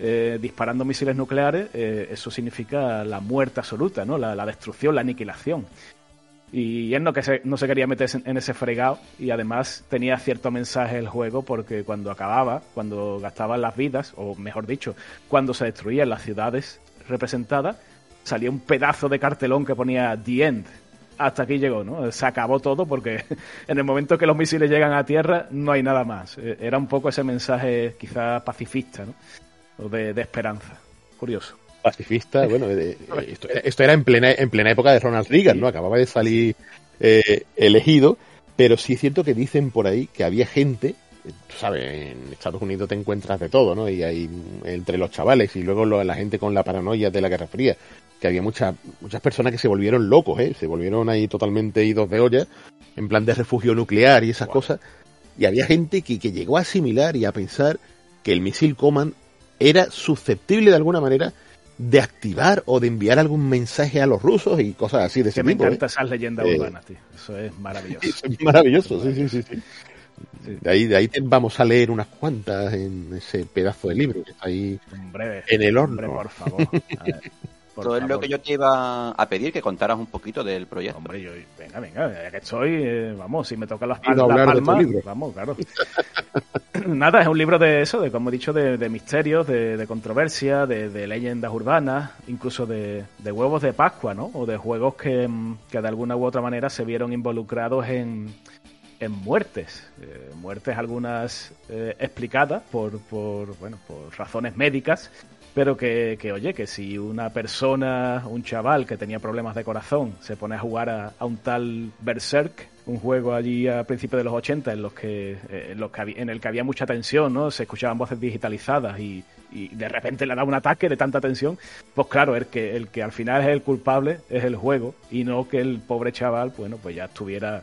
eh, disparando misiles nucleares, eh, eso significa la muerte absoluta, ¿no? La, destrucción, la aniquilación. Y él no, que se, no se quería meter en ese fregado y además tenía cierto mensaje el juego porque cuando acababa, cuando gastaban las vidas, o mejor dicho, cuando se destruían las ciudades representada, salía un pedazo de cartelón que ponía The End. Hasta aquí llegó, ¿no? Se acabó todo porque en el momento que los misiles llegan a tierra no hay nada más. Eh, era un poco ese mensaje quizá pacifista, ¿no? O de, esperanza. Curioso. Pacifista, bueno, esto, era, en plena, en plena época de Ronald Reagan, ¿no? Acababa de salir eh, elegido, pero sí es cierto que dicen por ahí que había gente tú sabes, en Estados Unidos te encuentras de todo, ¿no? Y hay entre los chavales y luego la gente con la paranoia de la Guerra Fría, que había muchas muchas personas que se volvieron locos, ¿eh? Se volvieron ahí totalmente idos de olla, en plan de refugio nuclear y esas cosas. Y había gente que, que llegó a asimilar y a pensar que el misil Command era susceptible de alguna manera de activar o de enviar algún mensaje a los rusos y cosas así de ese que tipo. Me encanta ¿eh? esas leyendas eh, urbanas, tío. Eso es maravilloso. es maravilloso, sí, sí, sí. sí. De ahí, de ahí vamos a leer unas cuantas en ese pedazo de libro que está ahí en el horno. por favor. Todo es lo que yo te iba a pedir, que contaras un poquito del proyecto. Hombre, yo, venga, venga, ya que estoy, eh, vamos, si me toca las, palmas, vamos, claro. Nada, es un libro de eso, de como he dicho, de, misterios, de, controversia, de, leyendas urbanas, incluso de, huevos de Pascua, ¿no? O de juegos que, que de alguna u otra manera se vieron involucrados en, en muertes, eh, muertes algunas eh, explicadas por, por, bueno, por razones médicas, pero que, que, oye, que si una persona, un chaval que tenía problemas de corazón, se pone a jugar a, un tal Berserk, un juego allí a principios de los 80 en los que, eh, en, los que en el que había mucha tensión, ¿no? Se escuchaban voces digitalizadas y, y de repente le da un ataque de tanta tensión, pues claro, el que, el que al final es el culpable es el juego y no que el pobre chaval, bueno, pues ya estuviera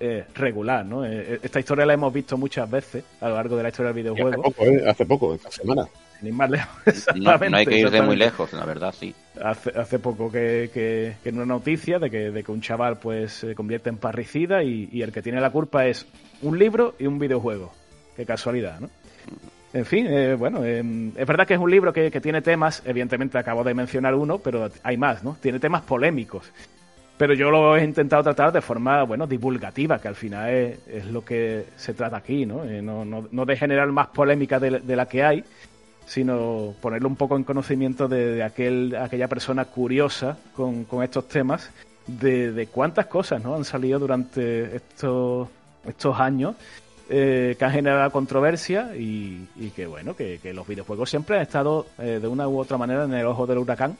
eh, regular, ¿no? Eh, esta historia la hemos visto muchas veces a lo largo de la historia del videojuego. Hace poco, ¿eh? Hace poco, esta semana. Ni más lejos. No, hay que ir de muy lejos, la verdad, sí. Hace, hace poco que, que, en una noticia de que, de que un chaval pues se convierte en parricida y, el que tiene la culpa es un libro y un videojuego. Qué casualidad, ¿no? En fin, eh, bueno, es verdad que es un libro que, que, tiene temas, evidentemente acabo de mencionar uno, pero hay más, ¿no? Tiene temas polémicos. Pero yo lo he intentado tratar de forma, bueno, divulgativa, que al final es, lo que se trata aquí, ¿no? Eh, no, no, no, de generar más polémica de, la que hay, sino ponerlo un poco en conocimiento de, aquel, aquella persona curiosa con, estos temas, de, cuántas cosas ¿no? han salido durante estos, estos años eh, que han generado controversia y, que, bueno, que, los videojuegos siempre han estado eh, de una u otra manera en el ojo del huracán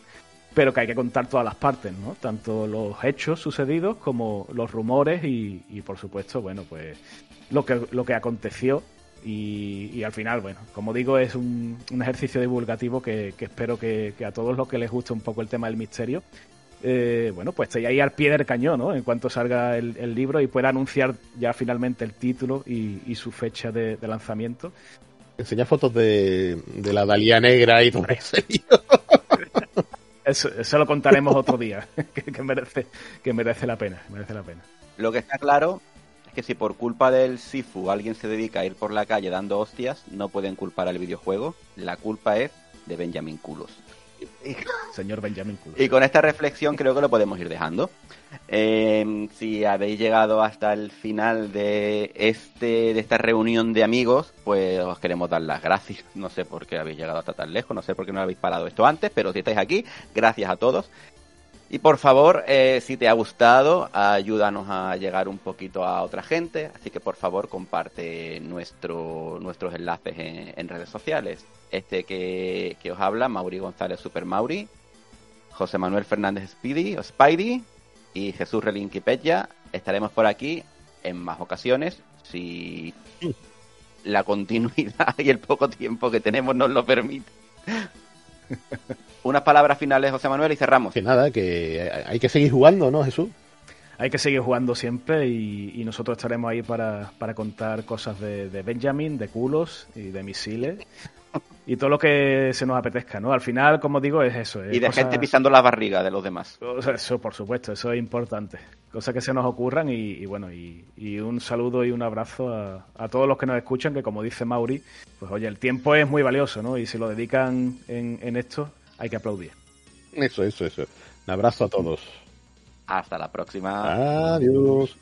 pero que hay que contar todas las partes, ¿no? Tanto los hechos sucedidos como los rumores y, por supuesto, bueno, pues lo que, lo que aconteció y, al final, bueno, como digo, es un, ejercicio divulgativo que, espero que, a todos los que les guste un poco el tema del misterio, eh, bueno, pues estéis ahí al pie del cañón, ¿no? En cuanto salga el, libro y pueda anunciar ya finalmente el título y, su fecha de, lanzamiento. Enseña fotos de, la Dalía Negra y todo eso. Eso, lo contaremos otro día, que, merece, que merece la pena, merece la pena. Lo que está claro que si por culpa del Sifu alguien se dedica a ir por la calle dando hostias, no pueden culpar al videojuego. La culpa es de Benjamin Culos. Señor Benjamin Culos. Y con esta reflexión creo que lo podemos ir dejando. Eh, si habéis llegado hasta el final de este de esta reunión de amigos, pues os queremos dar las gracias. No sé por qué habéis llegado hasta tan lejos, no sé por qué no habéis parado esto antes, pero si estáis aquí, gracias a todos. Y por favor, eh, si te ha gustado, ayúdanos a llegar un poquito a otra gente. Así que por favor, comparte nuestro, nuestros enlaces en, en redes sociales. Este que, que os habla, Mauri González Super Mauri, José Manuel Fernández Speedy o Spidey y Jesús Relinquipeya. Estaremos por aquí en más ocasiones si la continuidad y el poco tiempo que tenemos nos lo permite. Unas palabras finales, José Manuel, y cerramos. Que nada, que hay que seguir jugando, ¿no, Jesús? Hay que seguir jugando siempre y, y nosotros estaremos ahí para, para contar cosas de, de, Benjamin, de culos y de misiles y todo lo que se nos apetezca, ¿no? Al final, como digo, es eso. Es y de cosa... gente pisando la barriga de los demás. Eso, por supuesto, eso es importante. Cosas que se nos ocurran y, y bueno, y, y, un saludo y un abrazo a, a, todos los que nos escuchan, que como dice Mauri, pues oye, el tiempo es muy valioso, ¿no? Y si lo dedican en, en esto, hay que aplaudir. Eso, eso, eso. Un abrazo a todos. Hasta la próxima. Adiós.